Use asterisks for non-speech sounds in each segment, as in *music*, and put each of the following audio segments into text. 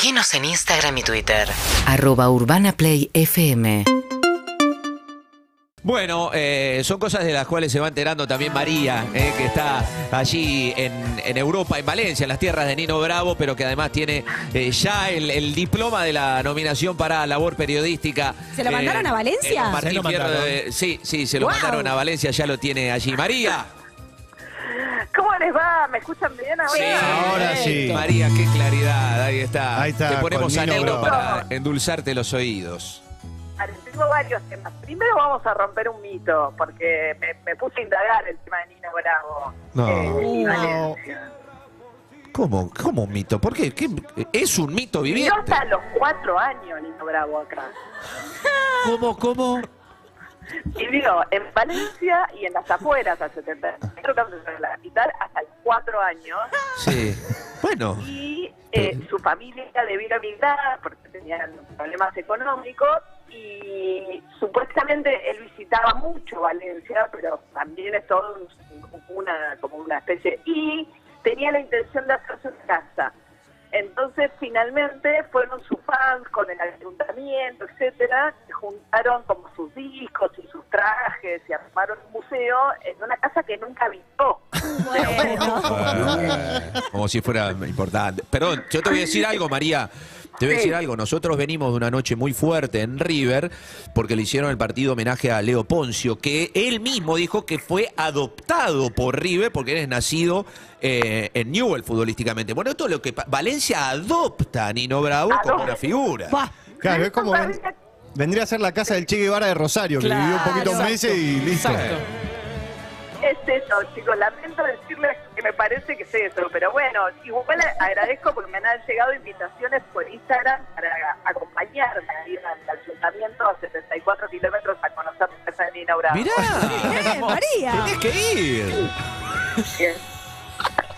Seguinos en Instagram y Twitter. arroba urbanaplayfm Bueno, eh, son cosas de las cuales se va enterando también María, eh, que está allí en, en Europa, en Valencia, en las tierras de Nino Bravo, pero que además tiene eh, ya el, el diploma de la nominación para labor periodística. ¿Se lo mandaron a Valencia? en Martín Se lo Fierro mandaron. de- sí, sí, se lo Wow. mandaron a Valencia, ya lo tiene allí. María. ¿Cómo les va? ¿Me escuchan bien ahora? Sí. Ahora sí. María, qué claridad, ahí está. Ahí está, Te ponemos con a Nino negro Bravo. para endulzarte los oídos. Vale, Tengo varios temas. Primero vamos a romper un mito, porque me, me puse a indagar el tema de Nino Bravo. No. Eh. Valencia. ¿Cómo? ¿Cómo un mito? ¿Por qué? ¿Qué? Es un mito Vivió viviente. hasta los cuatro años Nino Bravo acá. ¿Cómo, cómo? Vivió en Valencia y en las afueras, a 70 kilómetros de la capital, hasta los cuatro años. Sí. Bueno. y eh, su familia debió emigrar porque tenían problemas económicos y supuestamente él visitaba mucho Valencia, pero también es todo un- una como una especie y tenía la intención de hacerse una casa. Entonces finalmente fueron sus fans con el ayuntamiento, etcétera, se juntaron como sus discos y sus trajes y armaron un museo en una casa que nunca habitó. Como si fuera importante. Perdón, yo te voy a decir algo, María. Te voy a Sí. decir algo. Nosotros venimos de una noche muy fuerte en River porque le hicieron el partido homenaje a Leo Poncio, que él mismo dijo que fue adoptado por River porque él es nacido eh, en Newell futbolísticamente. Bueno, esto es lo que Valencia adopta a Nino Bravo como una figura. Bah, Claro, es como ven- vendría a ser la casa del Che Guevara de Rosario, que vivió un poquito Claro. meses y listo. Exacto. Es eso, chicos, lamento decirles que me parece que es eso, pero bueno, igual agradezco porque me han llegado invitaciones por Instagram para acompañarme a ir al ayuntamiento a 74 kilómetros a conocer la casa de. Mirá, Bien, María. tenés que ir. Bien,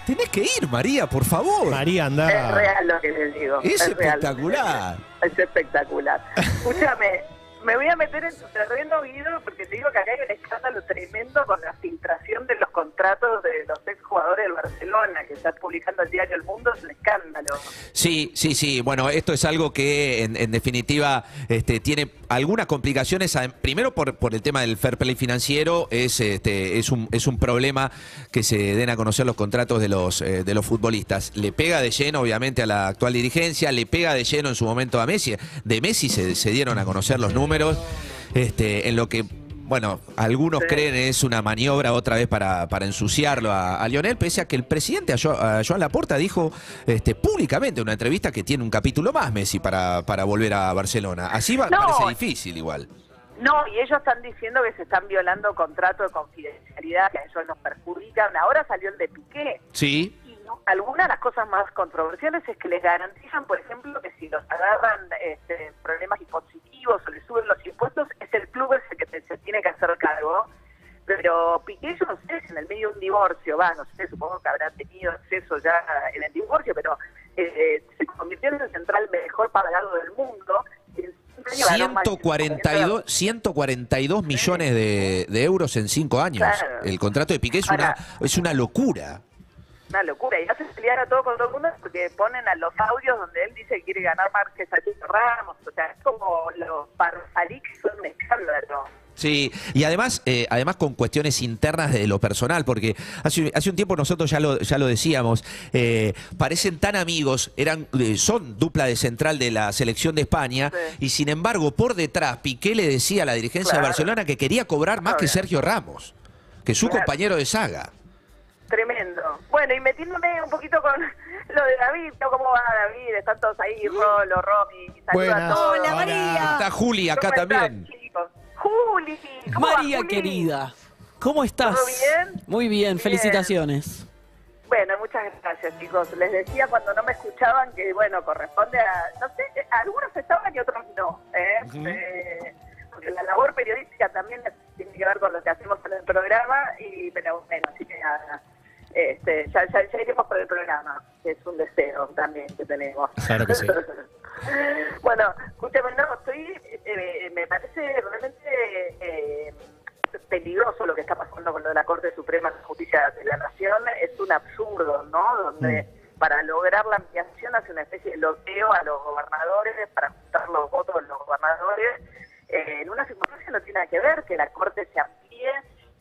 Tenés que ir, María, por favor. María, Es anda. real lo que les digo. Es real. espectacular. Es espectacular. Escúchame, me voy a meter en tu terreno, Guido, porque te digo que acá hay un escándalo tremendo con la filtración de los contratos de los exjugadores del Barcelona, que está publicando el diario El Mundo, es un escándalo. Sí, sí, sí. Bueno, esto es algo que en, en definitiva este, tiene algunas complicaciones. Primero por, por el tema del fair play financiero, es, este, es, un, es un problema que se den a conocer los contratos de los, eh, de los futbolistas. Le pega de lleno, obviamente, a la actual dirigencia, le pega de lleno en su momento a Messi. De Messi se, se dieron a conocer los números, este, en lo que bueno, algunos Sí. creen es una maniobra otra vez para, para ensuciarlo a, a Lionel, pese a que el presidente, a, Jo- a Joan Laporta, dijo este, públicamente en una entrevista que tiene un capítulo más Messi para, para volver a Barcelona. Así va, No. parece difícil igual. No, y ellos están diciendo que se están violando contratos de confidencialidad, que a ellos los perjudican. Ahora salió el de Piqué. Sí. Y no- algunas de las cosas más controversiales es que les garantizan, por ejemplo, que si los agarran este, problemas impositivos o les suben los impuestos, es el club ese que te- se tiene que hacer cargo. Pero Piqué, yo no sé si en el medio de un divorcio, va, no sé, supongo que habrá tenido acceso ya en el divorcio, pero eh, se convirtió en el central mejor pagado del mundo. y en cinco años ganó más de 142, 142 millones de, de euros en cinco años. Claro. El contrato de Piqué es una, es una locura. Una locura. Y hace pelear a todo con todo el mundo porque ponen a los audios donde él dice que quiere ganar más que Ramos. O sea, es como los Parsalí que son un escándalo. Sí, y además, eh, además con cuestiones internas de lo personal, porque hace, hace un tiempo nosotros ya lo, ya lo decíamos, eh, parecen tan amigos, eran, eh, son dupla de central de la selección de España, Sí. y sin embargo, por detrás, Piqué le decía a la dirigencia de Claro. Barcelona que quería cobrar más que. Sergio Ramos, que su Claro. compañero de saga. Tremendo. Bueno, y metiéndome un poquito con *laughs* lo de David. ¿cómo va David? Están todos ahí, Rolo, Romy, saluda Buenas. a todos. Hola, María. Está Juli acá ¿Cómo están, también. Juli, ¿cómo va, María querida, ¿cómo estás? ¿Todo bien? Muy bien, Bien. felicitaciones. Bueno, muchas gracias, chicos. Les decía cuando no me escuchaban que, bueno, corresponde a, no sé, eh, algunos estaban y otros no. ¿eh? Eh, porque la labor periodística también tiene que ver con lo que hacemos en el programa, y pero bueno, así que nada. Este, ya, ya, ya iremos por el programa, que es un deseo también que tenemos. Claro que sí. *laughs* bueno, escúchame, no, estoy, eh, me parece realmente eh, peligroso lo que está pasando con lo de la Corte Suprema de Justicia de la Nación. Es un absurdo, ¿no? Donde para lograr la ampliación hace una especie de loteo a los gobernadores para juntar los votos de los gobernadores, eh, en una circunstancia no tiene nada que ver que la Corte se amplíe.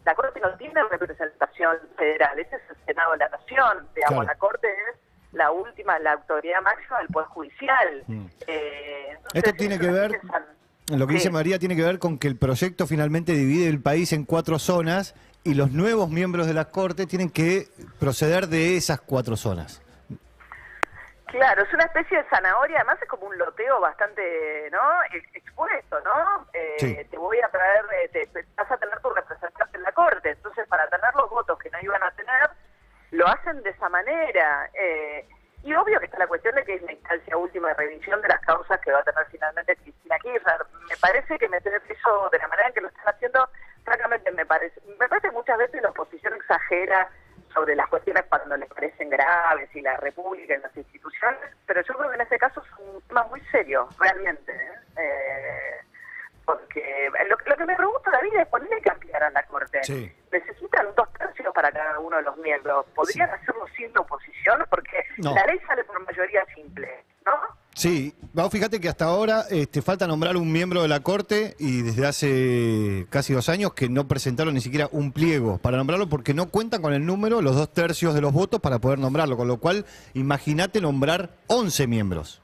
La Corte no tiene representación federal, ese es el Senado de la Nación. Digamos, Claro. la Corte es la última, la autoridad máxima del Poder Judicial. Mm. Eh, entonces, Esto tiene que ver- Lo que dice. María tiene que ver con que el proyecto finalmente divide el país en cuatro zonas y los nuevos miembros de la Corte tienen que proceder de esas cuatro zonas. Claro, es una especie de zanahoria, además es como un loteo bastante, ¿no? Ex- Expuesto, ¿no? Eh, Sí. Te voy a traer, eh, te, te- vas a tener tu representante en la corte, entonces para tener los votos que no iban a tener, lo hacen de esa manera. Eh, y obvio que está la cuestión de que es la instancia última de revisión de las causas que va a tener finalmente Cristina Kirchner. Me parece que meter eso de la manera en que lo están haciendo, francamente me parece, me parece muchas veces la oposición exagera sobre las cuestiones cuando les parecen graves y la República y las instituciones, pero yo creo que en este caso es un tema muy serio, realmente. ¿eh? Eh, porque lo, lo que me pregunto, David, es por qué cambiaran la Corte. Sí. Necesitan dos tercios para cada uno de los miembros. ¿Podrían hacerlo sin la oposición? Porque No. la ley sale por mayoría simple. Sí, vos fíjate que hasta ahora este, falta nombrar un miembro de la Corte y desde hace casi dos años que no presentaron ni siquiera un pliego para nombrarlo porque no cuentan con el número, los dos tercios de los votos para poder nombrarlo, con lo cual imagínate nombrar 11 miembros.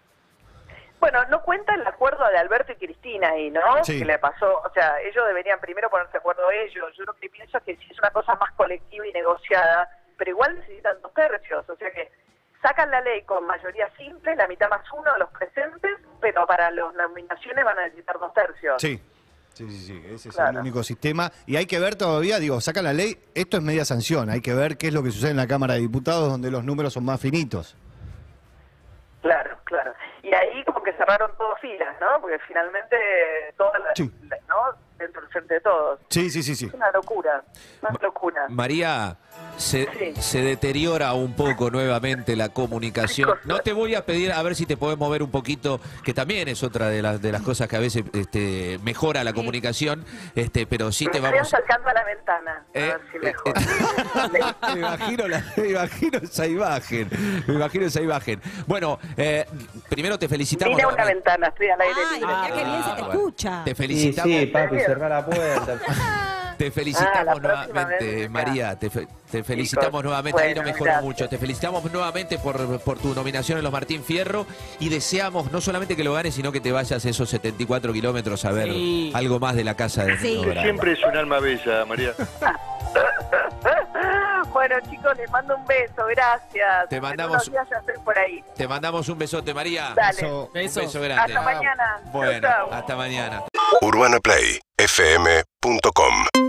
Bueno, no cuenta el acuerdo de Alberto y Cristina ahí, ¿no? Sí. Que le pasó, o sea, ellos deberían primero ponerse de acuerdo ellos. Yo lo que pienso es que si es una cosa más colectiva y negociada, pero igual necesitan dos tercios, o sea que sacan la ley con mayoría simple, la mitad más uno de los presentes, pero para las nominaciones van a necesitar dos tercios. Sí. Sí, sí, sí, ese es Claro. el único sistema. Y hay que ver todavía, digo, sacan la ley, esto es media sanción, hay que ver qué es lo que sucede en la Cámara de Diputados donde los números son más finitos. Claro, claro. Y ahí como que cerraron todas filas, ¿no? Porque finalmente todas las, Sí. ¿no? Dentro del frente de todos. Sí, sí, sí, sí. Es una locura, una locura. María, se, Sí. se deteriora un poco nuevamente la comunicación. No te voy a pedir a ver si te podés mover un poquito, que también es otra de las de las cosas que a veces este, mejora la comunicación, este, pero sí te vamos. estoy acercando a la ventana. A Eh, ver si eh, mejor. *laughs* *laughs* me, imagino la- me imagino esa imagen. Me imagino esa imagen. Bueno, eh, primero te felicitamos. Mira una ventana, estoy al aire Ay, qué bien se te bueno. escucha. Te Sí, felicitamos. sí, papi, cerrar la puerta. *laughs* Te Ah, felicitamos nuevamente, vez, María. Te, fe- te felicitamos Chicos, nuevamente. Ahí no bueno, mejoró gracias. mucho. Te felicitamos nuevamente por, por tu nominación en los Martín Fierro y deseamos no solamente que lo ganes, sino que te vayas esos 74 kilómetros a ver Sí. algo más de la casa de Sí. Siempre es un alma bella, María. *laughs* Bueno, chicos, les mando un beso, gracias. Te mandamos- días ya estoy por ahí. Te mandamos un besote, María. Dale. Eso- Un Beso. beso grande. Hasta mañana. Bueno, Chau, chau. hasta mañana fm.com.